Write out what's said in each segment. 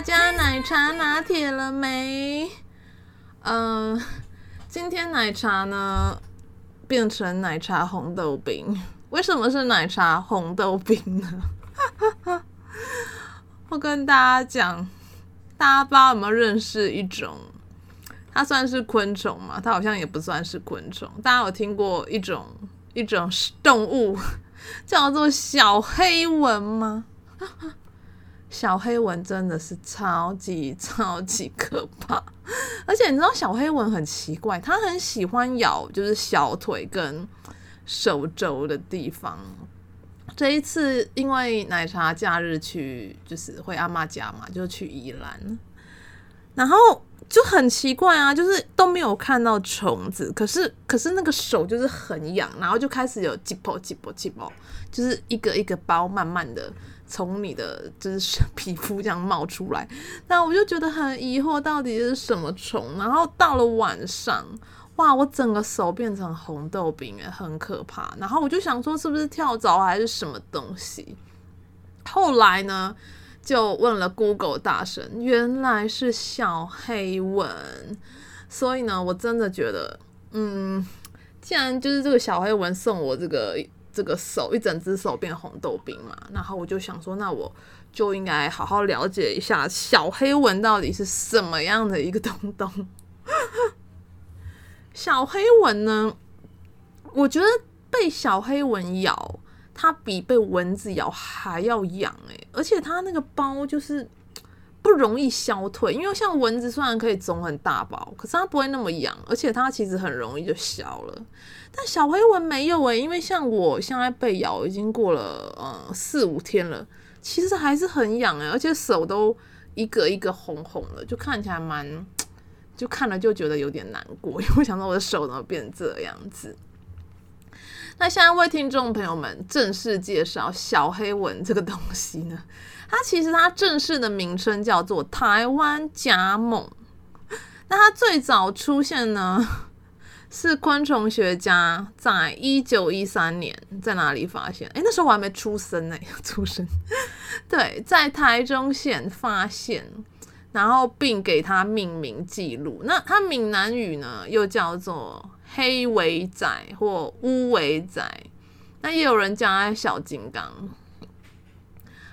加奶茶呢，变成奶茶红豆冰，为什么是奶茶红豆冰呢？我跟大家讲，大家不知道有没有认识一种，它算是昆虫嘛？它好像也不算是昆虫。大家有听过一种一种动物 叫做小黑蚊吗？小黑蚊真的是超级超级可怕，而且你知道小黑蚊很奇怪，它很喜欢咬就是小腿跟手肘的地方。这一次因为奶茶假日去就是回阿妈家嘛，就去宜兰，然后就很奇怪啊，就是都没有看到虫子，可是可是那个手就是很痒，然后就开始有挤泡挤泡挤泡，就是一个一个包慢慢的。从你的就是皮肤这样冒出来，那我就觉得很疑惑，到底是什么虫？然后到了晚上，哇，我整个手变成红豆冰，诶，很可怕。然后我就想说，是不是跳蚤还是什么东西？后来呢，就问了 Google 大神，原来是小黑蚊。所以呢，我真的觉得，嗯，既然就是这个小黑蚊送我这个。这个手一整只手变红豆冰嘛，然后我就想说，那我就应该好好了解一下小黑蚊到底是什么样的一个东东。小黑蚊呢，我觉得被小黑蚊咬，它比被蚊子咬还要痒诶，而且它那个包就是。不容易消退，因为像蚊子虽然可以肿很大包，可是它不会那么痒，而且它其实很容易就消了。但小黑蚊没有诶、欸，因为像我现在被咬已经过了呃四五天了，其实还是很痒诶、欸，而且手都一个一个红红的，就看起来蛮，就看了就觉得有点难过，因为我想说我的手怎么变这样子。那现在为听众朋友们正式介绍小黑蚊这个东西呢？它其实它正式的名称叫做台湾甲猛。那它最早出现呢，是昆虫学家在一九一三年在哪里发现？诶，那时候我还没出生呢，出生。对，在台中县发现，然后并给它命名记录。那它闽南语呢，又叫做黑尾仔或乌尾仔。那也有人叫它小金刚。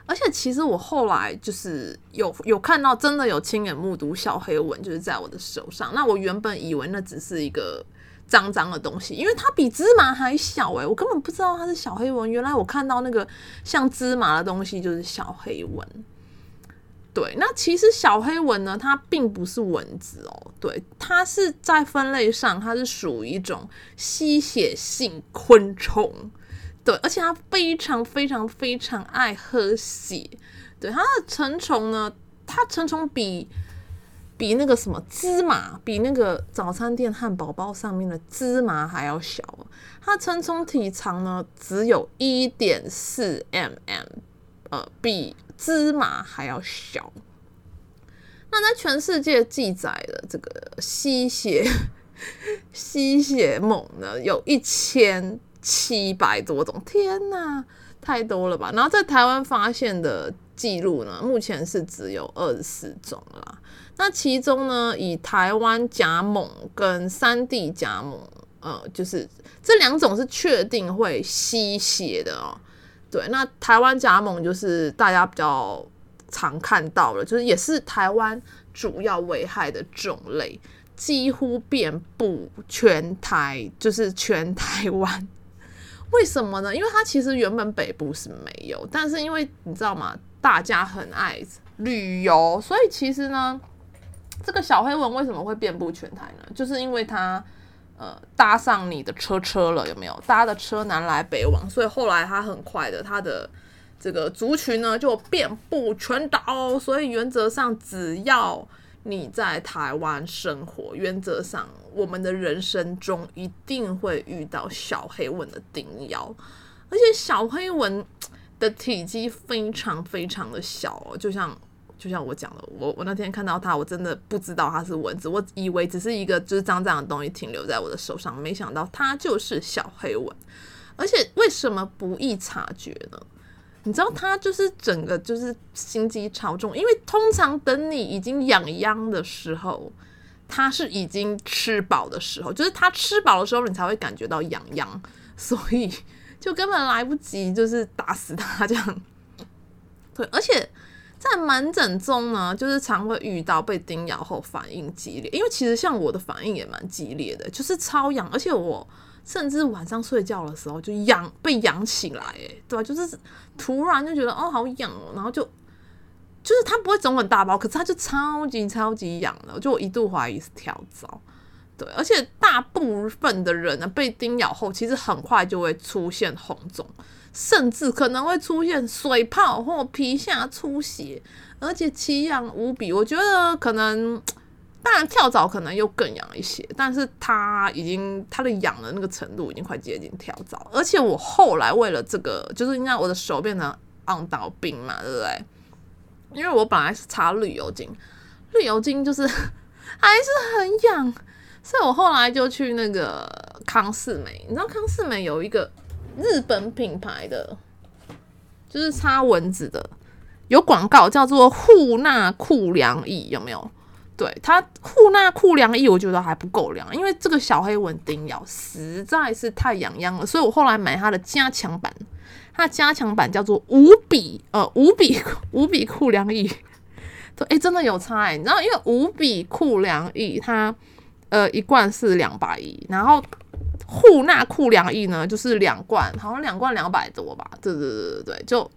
而且其实我后来就是有有看到，真的有亲眼目睹小黑纹，就是在我的手上。那我原本以为那只是一个脏脏的东西，因为它比芝麻还小诶，我根本不知道它是小黑纹。原来我看到那个像芝麻的东西就是小黑纹。对，那其实小黑蚊呢，它并不是蚊子哦，对，它是在分类上，它是属于一种吸血性昆虫。对，而且它非常非常非常爱喝血。对，它的成虫呢，它成虫比比那个什么芝麻，比那个早餐店汉堡包上面的芝麻还要小。它成虫体长呢，只有一点四 mm，呃，比芝麻还要小。那在全世界记载的这个吸血 吸血猛呢，有一千。七百多种，天呐，太多了吧？然后在台湾发现的记录呢，目前是只有二十四种啦。那其中呢，以台湾甲猛跟山地甲猛，呃，就是这两种是确定会吸血的哦。对，那台湾甲猛就是大家比较常看到的，就是也是台湾主要危害的种类，几乎遍布全台，就是全台湾。为什么呢？因为它其实原本北部是没有，但是因为你知道吗？大家很爱旅游，所以其实呢，这个小黑蚊为什么会遍布全台呢？就是因为它呃搭上你的车车了，有没有？搭的车南来北往，所以后来它很快的，它的这个族群呢就遍布全岛。所以原则上，只要你在台湾生活，原则上我们的人生中一定会遇到小黑蚊的叮咬，而且小黑蚊的体积非常非常的小哦，就像。就像我讲的，我我那天看到它，我真的不知道它是蚊子，我以为只是一个就是脏脏的东西停留在我的手上，没想到它就是小黑蚊，而且为什么不易察觉呢？你知道它就是整个就是心机超重，因为通常等你已经痒痒的时候，它是已经吃饱的时候，就是它吃饱的时候，你才会感觉到痒痒，所以 就根本来不及就是打死它这样，对，而且。在门诊中呢，就是常会遇到被叮咬后反应激烈，因为其实像我的反应也蛮激烈的，就是超痒，而且我甚至晚上睡觉的时候就痒，被痒起来，哎，对吧？就是突然就觉得哦好痒哦，然后就就是它不会肿很大包，可是它就超级超级痒了，就我一度怀疑是跳蚤，对，而且大部分的人呢被叮咬后，其实很快就会出现红肿。甚至可能会出现水泡或皮下出血，而且奇痒无比。我觉得可能，当然跳蚤可能又更痒一些，但是它已经它的痒的那个程度已经快接近跳蚤。而且我后来为了这个，就是应该我的手变成昂岛冰嘛，对不对？因为我本来是擦绿油精，绿油精就是 还是很痒，所以我后来就去那个康是美。你知道康是美有一个。日本品牌的，就是擦蚊子的，有广告叫做护纳酷凉意，有没有？对，它护纳酷凉意，我觉得还不够凉，因为这个小黑蚊叮咬实在是太痒痒了，所以我后来买它的加强版，它的加强版叫做无比呃无比 无比酷凉意，对，哎、真的有差哎、你知道，因为无比酷凉意它呃一罐是两百一，然后。护纳酷凉液呢，就是两罐，好像两罐两百多吧。对对对对对，就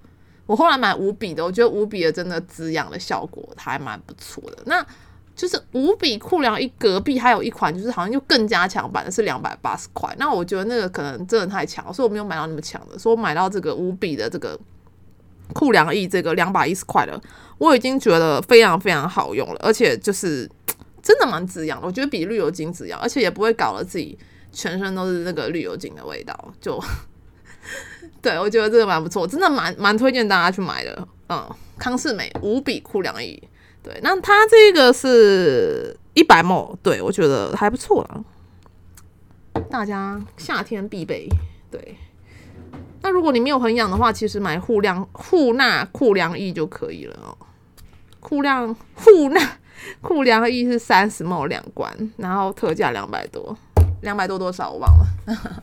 我后来买五比的，我觉得五比的真的滋养的效果还蛮不错的。那就是五比酷凉液隔壁还有一款，就是好像就更加强版的，是两百八十块。那我觉得那个可能真的太强，所以我没有买到那么强的。所以我买到这个五比的这个酷凉液，这个两百一十块的，我已经觉得非常非常好用了，而且就是真的蛮止痒的。我觉得比绿油精止痒，而且也不会搞得自己。全身都是那个绿油精的味道，就 对，我觉得这个蛮不错，真的蛮蛮推荐大家去买的。嗯，康是美无比酷凉意，对，那它这个是一百 ml，对，我觉得还不错啦，大家夏天必备。对，那如果你没有很痒的话，其实买护量护纳酷凉意就可以了哦。护量护纳酷凉液是三十毛两罐，然后特价两百多。两百多多少我忘了，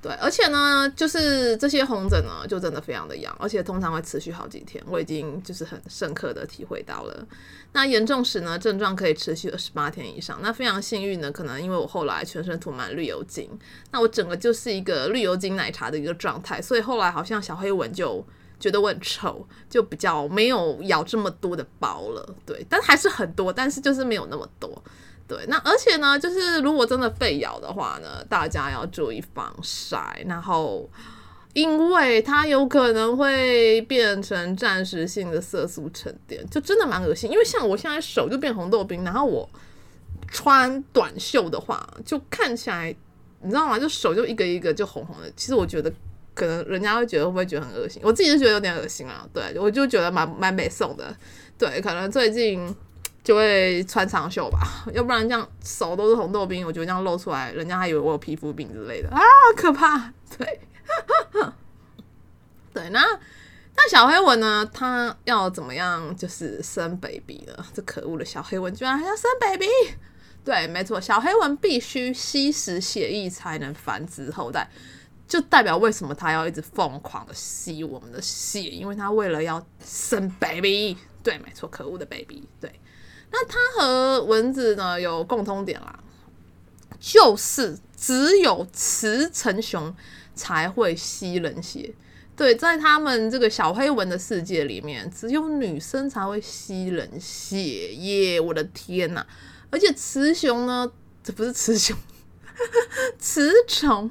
对，而且呢，就是这些红疹呢，就真的非常的痒，而且通常会持续好几天，我已经就是很深刻的体会到了。那严重时呢，症状可以持续二十八天以上。那非常幸运呢，可能因为我后来全身涂满绿油精，那我整个就是一个绿油精奶茶的一个状态，所以后来好像小黑纹就觉得我很丑，就比较没有咬这么多的包了。对，但还是很多，但是就是没有那么多。对，那而且呢，就是如果真的被咬的话呢，大家要注意防晒，然后因为它有可能会变成暂时性的色素沉淀，就真的蛮恶心。因为像我现在手就变红豆冰，然后我穿短袖的话，就看起来你知道吗？就手就一个一个就红红的。其实我觉得可能人家会觉得会不会觉得很恶心？我自己就觉得有点恶心啊。对，我就觉得蛮蛮美送的。对，可能最近。就会穿长袖吧，要不然这样手都是红豆冰，我觉得这样露出来，人家还以为我有皮肤病之类的啊，可怕。对，对，那那小黑蚊呢？它要怎么样就是生 baby 呢？这可恶的小黑蚊居然还要生 baby！对，没错，小黑蚊必须吸食血液才能繁殖后代，就代表为什么它要一直疯狂的吸我们的血，因为它为了要生 baby。对，没错，可恶的 baby。对。那它和蚊子呢有共通点啦，就是只有雌成雄才会吸人血。对，在他们这个小黑蚊的世界里面，只有女生才会吸人血耶！我的天呐！而且雌雄呢，这不是雌雄，雌虫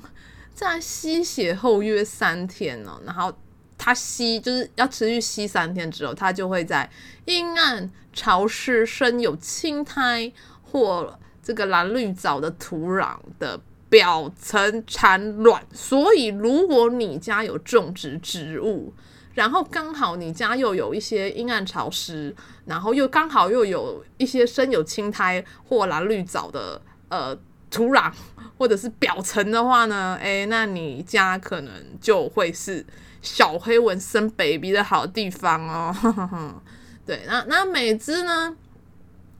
在吸血后约三天呢，然后它吸就是要持续吸三天之后，它就会在阴暗、潮湿、生有青苔或这个蓝绿藻的土壤的。表层产卵，所以如果你家有种植植物，然后刚好你家又有一些阴暗潮湿，然后又刚好又有一些生有青苔或蓝绿藻的呃土壤或者是表层的话呢，诶，那你家可能就会是小黑蚊生 baby 的好地方哦。对，那那每只呢，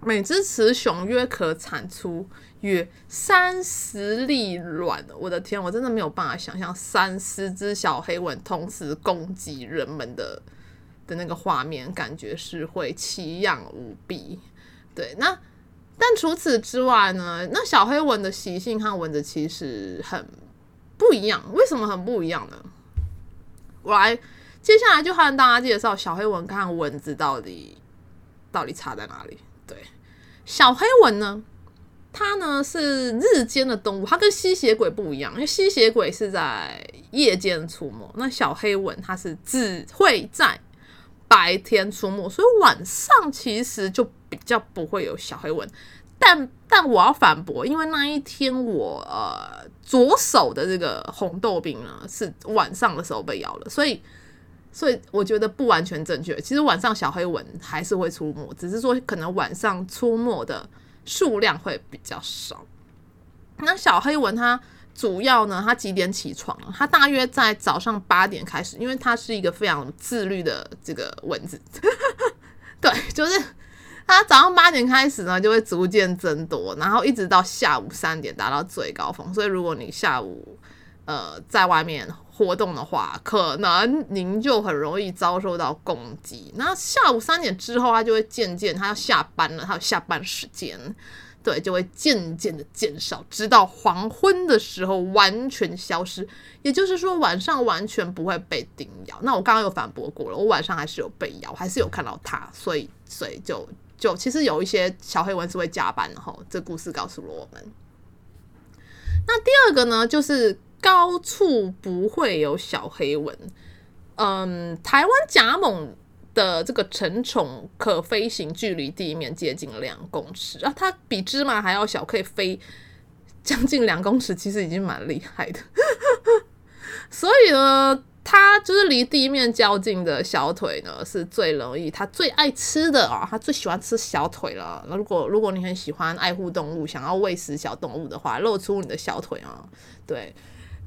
每只雌雄约可产出。约三十粒卵，我的天，我真的没有办法想象三十只小黑蚊同时攻击人们的的那个画面，感觉是会奇痒无比。对，那但除此之外呢？那小黑蚊的习性和蚊子其实很不一样。为什么很不一样呢？我来接下来就和大家介绍小黑蚊看蚊子到底到底差在哪里。对，小黑蚊呢？它呢是日间的动物，它跟吸血鬼不一样，因为吸血鬼是在夜间出没，那小黑蚊它是只会在白天出没，所以晚上其实就比较不会有小黑蚊。但但我要反驳，因为那一天我呃左手的这个红豆饼呢是晚上的时候被咬了，所以所以我觉得不完全正确。其实晚上小黑蚊还是会出没，只是说可能晚上出没的。数量会比较少。那小黑蚊它主要呢，它几点起床？它大约在早上八点开始，因为它是一个非常自律的这个蚊子。对，就是它早上八点开始呢，就会逐渐增多，然后一直到下午三点达到最高峰。所以如果你下午呃在外面活动的话，可能您就很容易遭受到攻击。那下午三点之后，它就会渐渐，它要下班了，它有下班时间，对，就会渐渐的减少，直到黄昏的时候完全消失。也就是说，晚上完全不会被叮咬。那我刚刚有反驳过了，我晚上还是有被咬，还是有看到它，所以，所以就就其实有一些小黑蚊是会加班的哈。这故事告诉了我们。那第二个呢，就是。高处不会有小黑蚊。嗯，台湾甲猛的这个成虫可飞行距离地面接近两公尺啊，它比芝麻还要小，可以飞将近两公尺，其实已经蛮厉害的。所以呢，它就是离地面较近的小腿呢，是最容易，它最爱吃的啊，它最喜欢吃小腿了。那如果如果你很喜欢爱护动物，想要喂食小动物的话，露出你的小腿啊，对。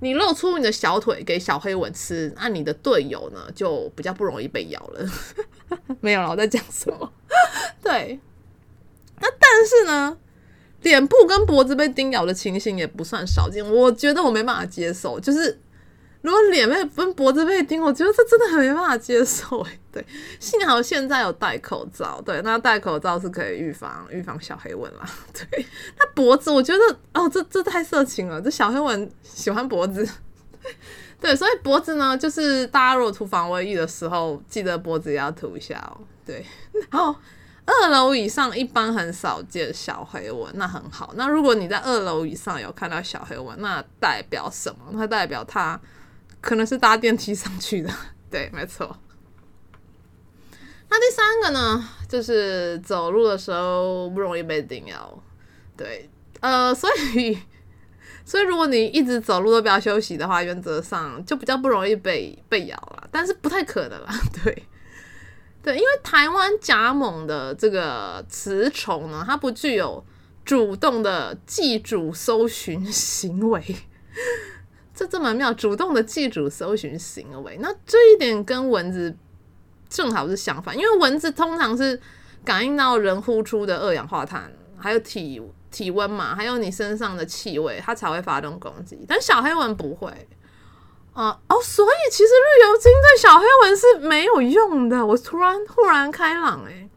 你露出你的小腿给小黑蚊吃，那你的队友呢就比较不容易被咬了。没有了，我在讲什么？对，那但是呢，脸部跟脖子被叮咬的情形也不算少见，我觉得我没办法接受，就是。如果脸被跟脖子被叮，我觉得这真的很没办法接受哎。对，幸好现在有戴口罩，对，那戴口罩是可以预防预防小黑蚊啦。对，那脖子我觉得哦，这这太色情了，这小黑蚊喜欢脖子。对，所以脖子呢，就是大家如果涂防蚊液的时候，记得脖子也要涂一下哦。对，然后二楼以上一般很少见小黑蚊，那很好。那如果你在二楼以上有看到小黑蚊，那代表什么？它代表它。可能是搭电梯上去的，对，没错。那第三个呢，就是走路的时候不容易被叮咬，对，呃，所以，所以如果你一直走路都不要休息的话，原则上就比较不容易被被咬了，但是不太可能啦，对，对，因为台湾甲猛的这个雌虫呢，它不具有主动的寄主搜寻行为。这这么妙，主动的寄主搜寻行为，那这一点跟蚊子正好是相反，因为蚊子通常是感应到人呼出的二氧化碳，还有体体温嘛，还有你身上的气味，它才会发动攻击。但小黑蚊不会啊、哦，所以其实绿油精对小黑蚊是没有用的。我突然忽然开朗诶，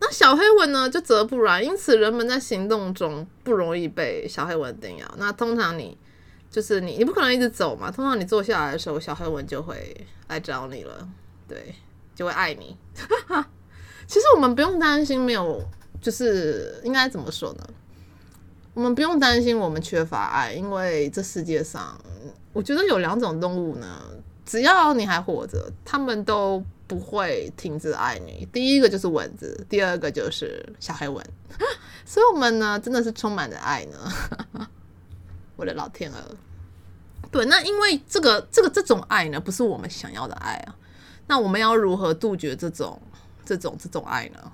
那小黑蚊呢就则不然，因此人们在行动中不容易被小黑蚊叮咬。那通常你。就是你，你不可能一直走嘛。通常你坐下来的时候，小黑蚊就会来找你了，对，就会爱你。其实我们不用担心没有，就是应该怎么说呢？我们不用担心我们缺乏爱，因为这世界上，我觉得有两种动物呢，只要你还活着，他们都不会停止爱你。第一个就是蚊子，第二个就是小黑蚊。所以，我们呢，真的是充满着爱呢。我的老天鹅，对，那因为这个这个这种爱呢，不是我们想要的爱啊。那我们要如何杜绝这种这种这种爱呢？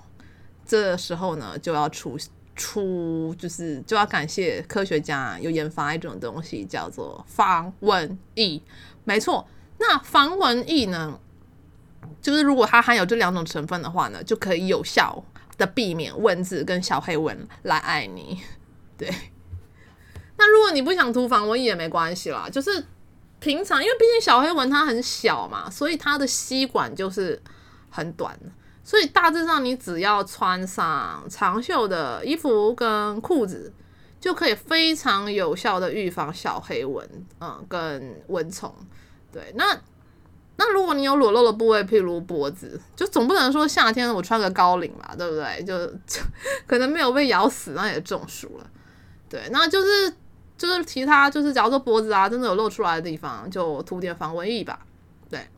这时候呢，就要出出，就是就要感谢科学家有研发一种东西，叫做防蚊液。没错，那防蚊液呢，就是如果它含有这两种成分的话呢，就可以有效的避免蚊子跟小黑蚊来爱你。对。那如果你不想涂防蚊液也没关系啦，就是平常，因为毕竟小黑蚊它很小嘛，所以它的吸管就是很短，所以大致上你只要穿上长袖的衣服跟裤子，就可以非常有效的预防小黑蚊，嗯，跟蚊虫。对，那那如果你有裸露的部位，譬如脖子，就总不能说夏天我穿个高领嘛，对不对？就，就可能没有被咬死，那也中暑了。对，那就是。就是其他，就是假如说脖子啊，真的有露出来的地方，就涂点防蚊液吧。对，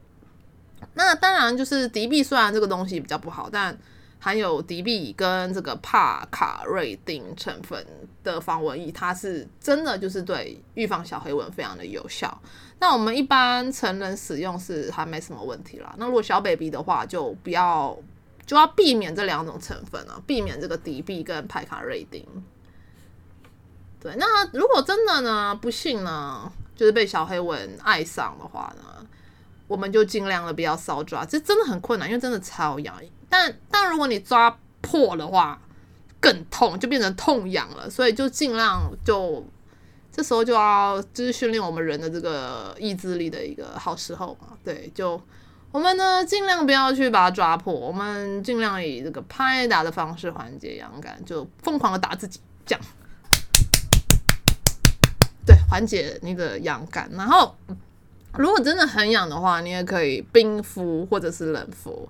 那当然就是敌避，虽然这个东西比较不好，但含有敌避跟这个帕卡瑞丁成分的防蚊液，它是真的就是对预防小黑蚊非常的有效。那我们一般成人使用是还没什么问题啦。那如果小 baby 的话，就不要就要避免这两种成分啊，避免这个敌避跟帕卡瑞丁。对，那如果真的呢，不幸呢，就是被小黑蚊爱上的话呢，我们就尽量的不要搔抓，这真的很困难，因为真的超痒。但但如果你抓破的话，更痛，就变成痛痒了。所以就尽量就这时候就要就是训练我们人的这个意志力的一个好时候嘛。对，就我们呢尽量不要去把它抓破，我们尽量以这个拍打的方式缓解痒感，就疯狂的打自己，这样。对，缓解那个痒感。然后，如果真的很痒的话，你也可以冰敷或者是冷敷，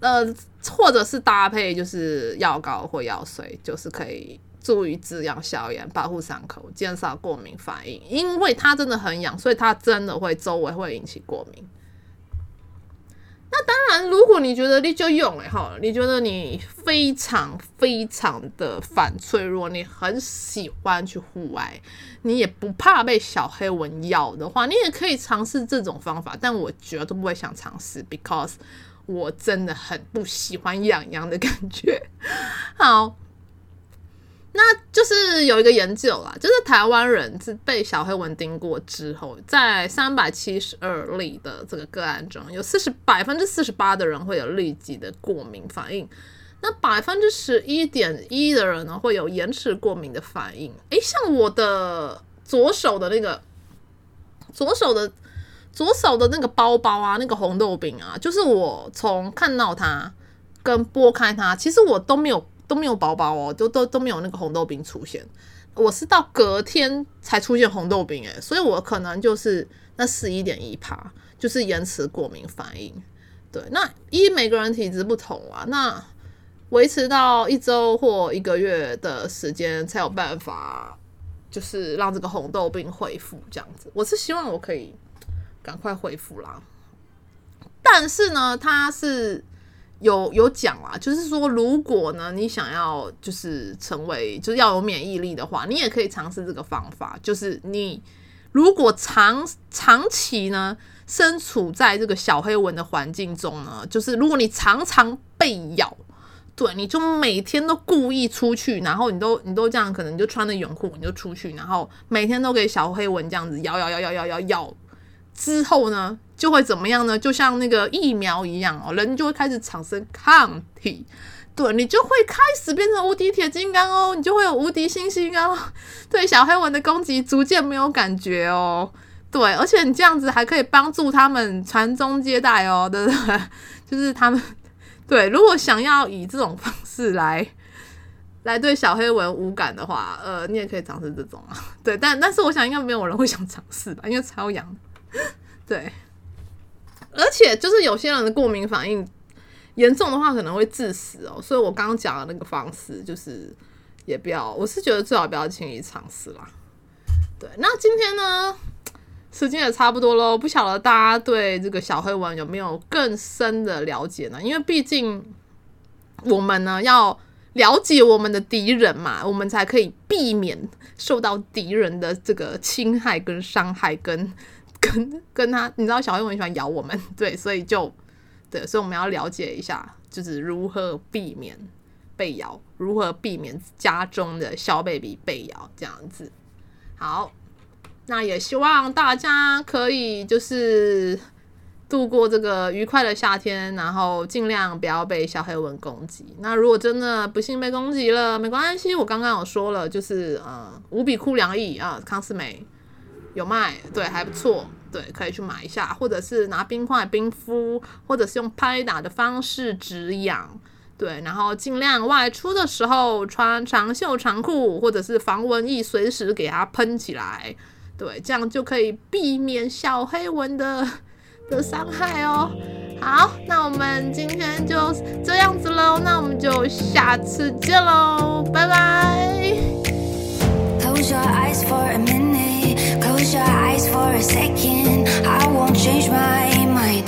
呃，或者是搭配就是药膏或药水，就是可以助于止痒消炎，保护伤口，减少过敏反应。因为它真的很痒，所以它真的会周围会引起过敏。那当然，如果你觉得你就用了哈，你觉得你非常非常的反脆弱，你很喜欢去户外，你也不怕被小黑蚊咬的话，你也可以尝试这种方法。但我绝对不会想尝试，because 我真的很不喜欢痒痒的感觉。好。那就是有一个研究啦，就是台湾人是被小黑蚊叮过之后，在三百七十二例的这个个案中，有四十百分之四十八的人会有立即的过敏反应，那百分之十一点一的人呢会有延迟过敏的反应。诶，像我的左手的那个左手的左手的那个包包啊，那个红豆饼啊，就是我从看到它跟剥开它，其实我都没有。都没有包包哦，都都都没有那个红豆冰出现。我是到隔天才出现红豆冰诶，所以我可能就是那十一点一趴，就是延迟过敏反应。对，那一每个人体质不同啊，那维持到一周或一个月的时间才有办法，就是让这个红豆冰恢复这样子。我是希望我可以赶快恢复啦，但是呢，它是。有有讲啊，就是说，如果呢，你想要就是成为就要有免疫力的话，你也可以尝试这个方法。就是你如果长长期呢身处在这个小黑蚊的环境中呢，就是如果你常常被咬，对，你就每天都故意出去，然后你都你都这样，可能你就穿着泳裤你就出去，然后每天都给小黑蚊这样子咬咬咬咬咬咬咬。之后呢，就会怎么样呢？就像那个疫苗一样哦，人就会开始产生抗体，对，你就会开始变成无敌铁金刚哦，你就会有无敌星星哦，对小黑蚊的攻击逐渐没有感觉哦，对，而且你这样子还可以帮助他们传宗接代哦，对不对？就是他们 对，如果想要以这种方式来来对小黑蚊无感的话，呃，你也可以尝试这种啊。对，但但是我想应该没有人会想尝试吧，因为超痒。对，而且就是有些人的过敏反应严重的话，可能会致死哦。所以我刚刚讲的那个方式，就是也不要，我是觉得最好不要轻易尝试啦。对，那今天呢，时间也差不多喽，不晓得大家对这个小黑蚊有没有更深的了解呢？因为毕竟我们呢要。了解我们的敌人嘛，我们才可以避免受到敌人的这个侵害跟伤害，跟跟跟他，你知道小黑蚊很喜欢咬我们，对，所以就对，所以我们要了解一下，就是如何避免被咬，如何避免家中的小 baby 被咬，这样子。好，那也希望大家可以就是。度过这个愉快的夏天，然后尽量不要被小黑蚊攻击。那如果真的不幸被攻击了，没关系，我刚刚有说了，就是呃，无比酷凉意啊，康是美有卖，对，还不错，对，可以去买一下，或者是拿冰块冰敷，或者是用拍打的方式止痒，对，然后尽量外出的时候穿长袖长裤，或者是防蚊液，随时给它喷起来，对，这样就可以避免小黑蚊的。的伤害哦，好，那我们今天就这样子喽，那我们就下次见喽，拜拜。For a second, I won't change my mind.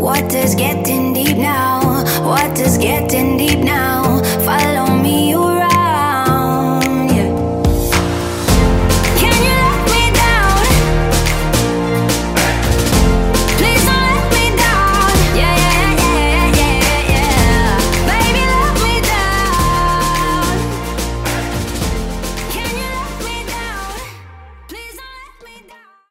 Now? Getting deep now?